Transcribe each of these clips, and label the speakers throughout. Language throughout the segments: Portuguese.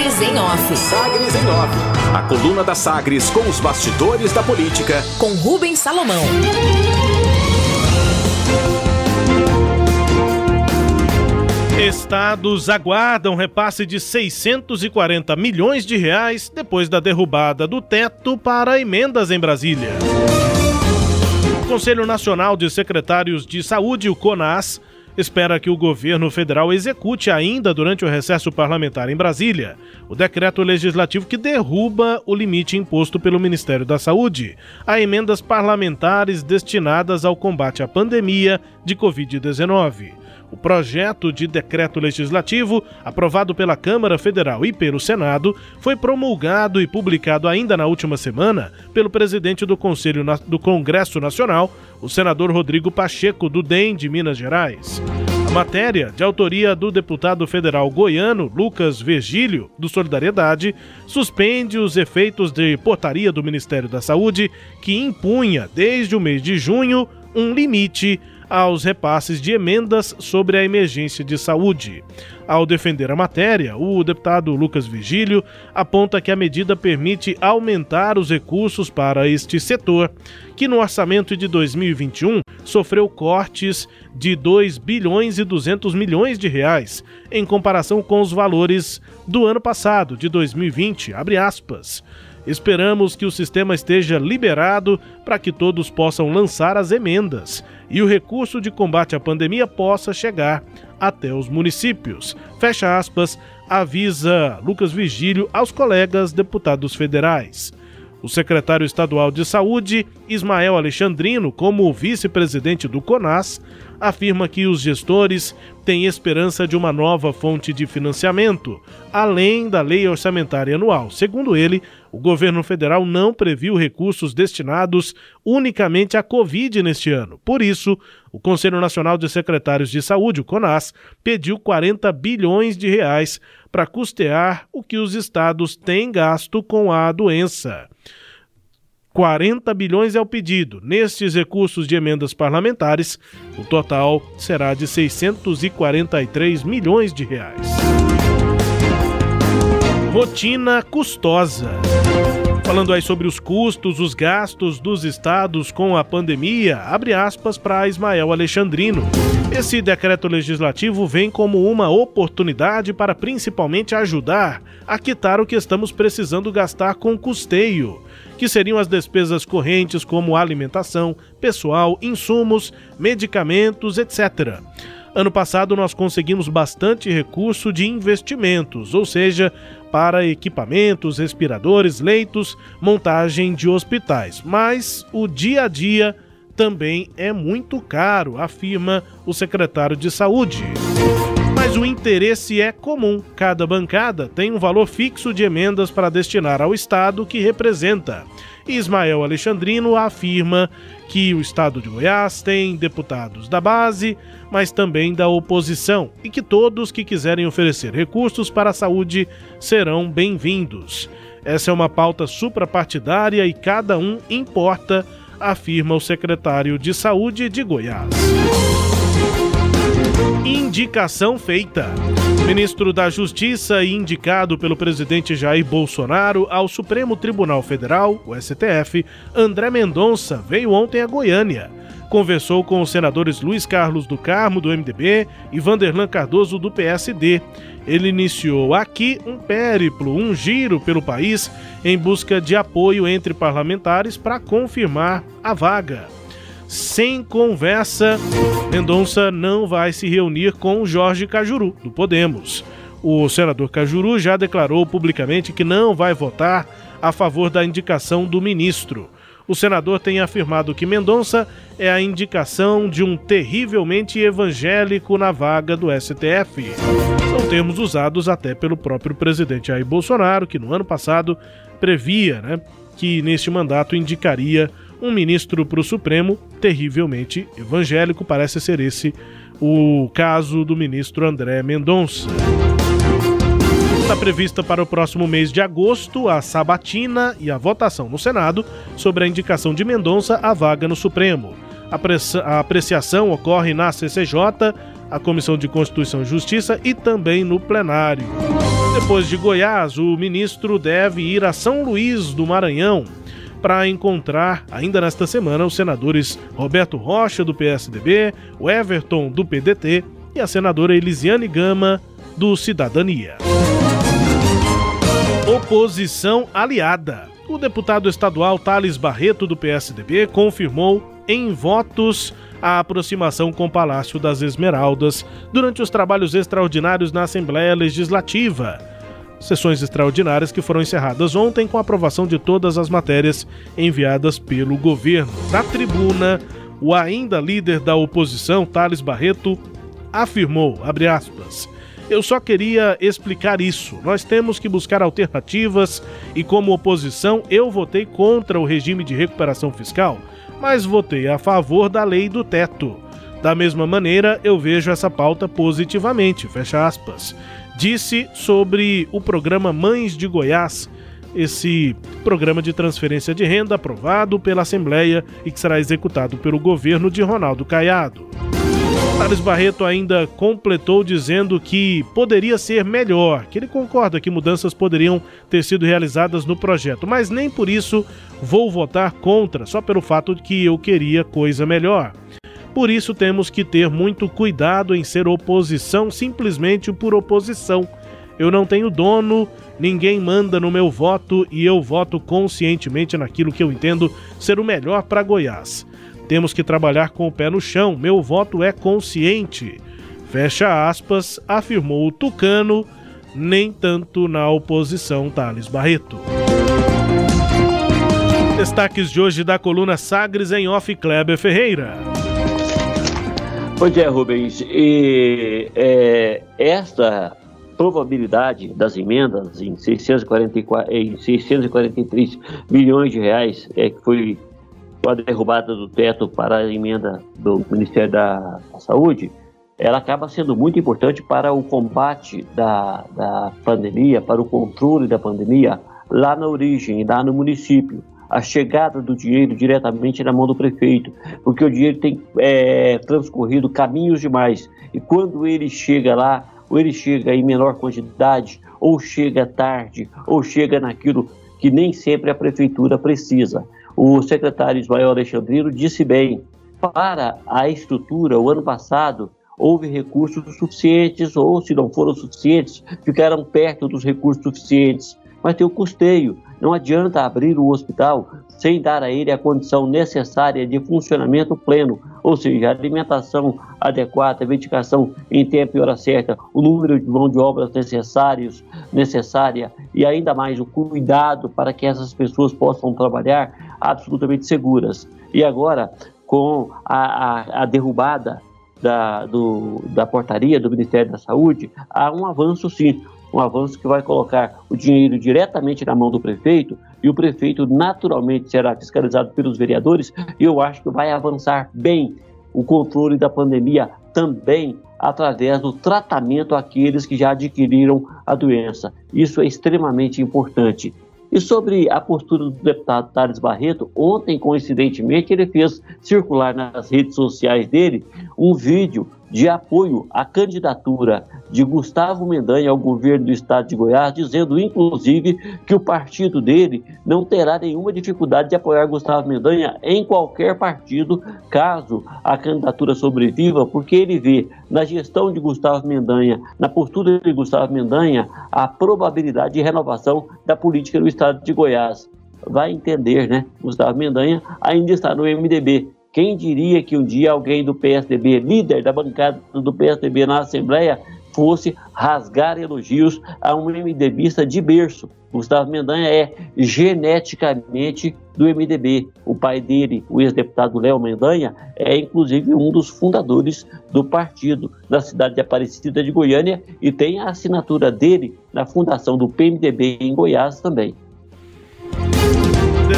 Speaker 1: Sagres em Off.
Speaker 2: Sagres em Off. A coluna da Sagres com os bastidores da política.
Speaker 1: Com Rubens Salomão.
Speaker 3: Estados aguardam repasse de 640 milhões de reais depois da derrubada do teto para emendas em Brasília. O Conselho Nacional de Secretários de Saúde, o CONAS, espera que o governo federal execute ainda durante o recesso parlamentar em Brasília o decreto legislativo que derruba o limite imposto pelo Ministério da Saúde a emendas parlamentares destinadas ao combate à pandemia de Covid-19. O projeto de decreto legislativo, aprovado pela Câmara Federal e pelo Senado, foi promulgado e publicado ainda na última semana pelo presidente do Conselho do Congresso Nacional, o senador Rodrigo Pacheco, do DEM de Minas Gerais. A matéria, de autoria do deputado federal goiano Lucas Virgílio, do Solidariedade, suspende os efeitos de portaria do Ministério da Saúde que impunha, desde o mês de junho, um limite aos repasses de emendas sobre a emergência de saúde. Ao defender a matéria, o deputado Lucas Vigílio aponta que a medida permite aumentar os recursos para este setor, que no orçamento de 2021 sofreu cortes de 2 bilhões e 200 milhões de reais em comparação com os valores do ano passado, de 2020, abre aspas. Esperamos que o sistema esteja liberado para que todos possam lançar as emendas e o recurso de combate à pandemia possa chegar até os municípios. Fecha aspas, avisa Lucas Vigílio aos colegas deputados federais. O secretário estadual de Saúde, Ismael Alexandrino, como vice-presidente do CONAS, afirma que os gestores têm esperança de uma nova fonte de financiamento, além da lei orçamentária anual. Segundo ele, o governo federal não previu recursos destinados unicamente à Covid neste ano. Por isso, o Conselho Nacional de Secretários de Saúde, o CONAS, pediu 40 bilhões de reais para custear o que os estados têm gasto com a doença. 40 bilhões é o pedido. Nestes recursos de emendas parlamentares, o total será de 643 milhões de reais. Rotina custosa. Falando aí sobre os custos, os gastos dos estados com a pandemia, abre aspas para Ismael Alexandrino. Esse decreto legislativo vem como uma oportunidade para principalmente ajudar a quitar o que estamos precisando gastar com custeio que seriam as despesas correntes como alimentação, pessoal, insumos, medicamentos, etc. Ano passado nós conseguimos bastante recurso de investimentos, ou seja, para equipamentos, respiradores, leitos, montagem de hospitais. Mas o dia a dia também é muito caro, afirma o secretário de Saúde. Mas o interesse é comum. Cada bancada tem um valor fixo de emendas para destinar ao Estado que representa. Ismael Alexandrino afirma que o Estado de Goiás tem deputados da base, mas também da oposição, e que todos que quiserem oferecer recursos para a saúde serão bem-vindos. Essa é uma pauta suprapartidária e cada um importa, afirma o secretário de Saúde de Goiás. Indicação feita. Ministro da Justiça e indicado pelo presidente Jair Bolsonaro ao Supremo Tribunal Federal, o STF, André Mendonça veio ontem a Goiânia. Conversou com os senadores Luiz Carlos do Carmo, do MDB, e Vanderlan Cardoso, do PSD. Ele iniciou aqui um périplo, um giro pelo país em busca de apoio entre parlamentares para confirmar a vaga sem conversa, Mendonça não vai se reunir com Jorge Cajuru, do Podemos. O senador Cajuru já declarou publicamente que não vai votar a favor da indicação do ministro. O senador tem afirmado que Mendonça é a indicação de um terrivelmente evangélico na vaga do STF. São termos usados até pelo próprio presidente Jair Bolsonaro, que no ano passado previa né, que neste mandato indicaria um ministro para o Supremo terrivelmente evangélico. Parece ser esse o caso do ministro André Mendonça. Está prevista para o próximo mês de agosto a sabatina e a votação no Senado sobre a indicação de Mendonça à vaga no Supremo. A apreciação ocorre na CCJ a Comissão de Constituição e Justiça e também no plenário. Depois de Goiás, o ministro deve ir a São Luís do Maranhão para encontrar, ainda nesta semana, os senadores Roberto Rocha, do PSDB, o Everton, do PDT e a senadora Elisiane Gama, do Cidadania. Oposição aliada. O deputado estadual Thales Barreto, do PSDB, confirmou em votos a aproximação com o Palácio das Esmeraldas durante os trabalhos extraordinários na Assembleia Legislativa. Sessões extraordinárias que foram encerradas ontem com a aprovação de todas as matérias enviadas pelo governo. Na tribuna, o ainda líder da oposição, Thales Barreto, afirmou, aspas, eu só queria explicar isso. Nós temos que buscar alternativas e, como oposição, eu votei contra o regime de recuperação fiscal, mas votei a favor da lei do teto. Da mesma maneira, eu vejo essa pauta positivamente. Fecha aspas. Disse sobre o programa Mães de Goiás, esse programa de transferência de renda aprovado pela Assembleia e que será executado pelo governo de Ronaldo Caiado. Thales Barreto ainda completou dizendo que poderia ser melhor, que ele concorda que mudanças poderiam ter sido realizadas no projeto, mas nem por isso vou votar contra, só pelo fato de que eu queria coisa melhor. Por isso temos que ter muito cuidado em ser oposição simplesmente por oposição. Eu não tenho dono, ninguém manda no meu voto e eu voto conscientemente naquilo que eu entendo ser o melhor para Goiás. Temos que trabalhar com o pé no chão. Meu voto é consciente. Fecha aspas, afirmou o Tucano, nem tanto na oposição Thales Barreto. Destaques de hoje da coluna Sagres em Off Kleber Ferreira.
Speaker 4: Pois é, Rubens, e, é, esta probabilidade das emendas em, 644, em 643 milhões de reais, é, que foi a derrubada do teto para a emenda do Ministério da Saúde, ela acaba sendo muito importante para o combate da, da pandemia, para o controle da pandemia lá na origem, lá no município. A chegada do dinheiro diretamente na mão do prefeito, porque o dinheiro tem é, transcorrido caminhos demais. E quando ele chega lá, ou ele chega em menor quantidade, ou chega tarde, ou chega naquilo que nem sempre a prefeitura precisa. O secretário Ismael Alexandrino disse bem: para a estrutura, o ano passado houve recursos suficientes, ou se não foram suficientes, ficaram perto dos recursos suficientes. Mas tem o custeio. Não adianta abrir o hospital sem dar a ele a condição necessária de funcionamento pleno, ou seja, alimentação adequada, medicação em tempo e hora certa, o número de mão de obras necessários, necessária e ainda mais o cuidado para que essas pessoas possam trabalhar absolutamente seguras. E agora, com a, a, a derrubada da, do, da portaria do Ministério da Saúde, há um avanço sim, um avanço que vai colocar o dinheiro diretamente na mão do prefeito e o prefeito naturalmente será fiscalizado pelos vereadores e eu acho que vai avançar bem o controle da pandemia também através do tratamento àqueles que já adquiriram a doença. Isso é extremamente importante. E sobre a postura do deputado Thales Barreto, ontem, coincidentemente, ele fez circular nas redes sociais dele um vídeo de apoio à candidatura de Gustavo Mendanha ao governo do estado de Goiás, dizendo inclusive que o partido dele não terá nenhuma dificuldade de apoiar Gustavo Mendanha em qualquer partido, caso a candidatura sobreviva, porque ele vê na gestão de Gustavo Mendanha, na postura de Gustavo Mendanha, a probabilidade de renovação da política no estado de Goiás. Vai entender, né? Gustavo Mendanha ainda está no MDB, quem diria que um dia alguém do PSDB, líder da bancada do PSDB na Assembleia, fosse rasgar elogios a um MDBista de berço. Gustavo Mendanha é geneticamente do MDB. O pai dele, o ex-deputado Léo Mendanha, é inclusive um dos fundadores do partido da cidade de Aparecida de Goiânia e tem a assinatura dele na fundação do PMDB em Goiás também.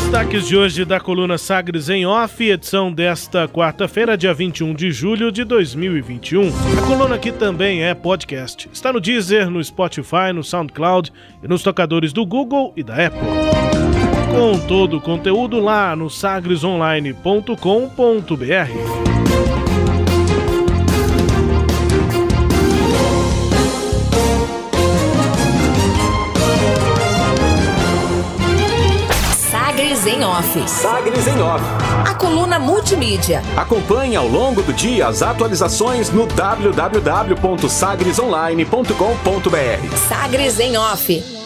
Speaker 3: Destaques de hoje da coluna Sagres em Off, edição desta quarta-feira, dia 21 de julho de 2021. A coluna aqui também é podcast. Está no Deezer, no Spotify, no SoundCloud e nos tocadores do Google e da Apple. Com todo o conteúdo lá no sagresonline.com.br.
Speaker 1: Sagres em Off.
Speaker 2: Sagres em Off.
Speaker 1: A coluna multimídia.
Speaker 2: Acompanhe ao longo do dia as atualizações no www.sagresonline.com.br.
Speaker 1: Sagres em Off.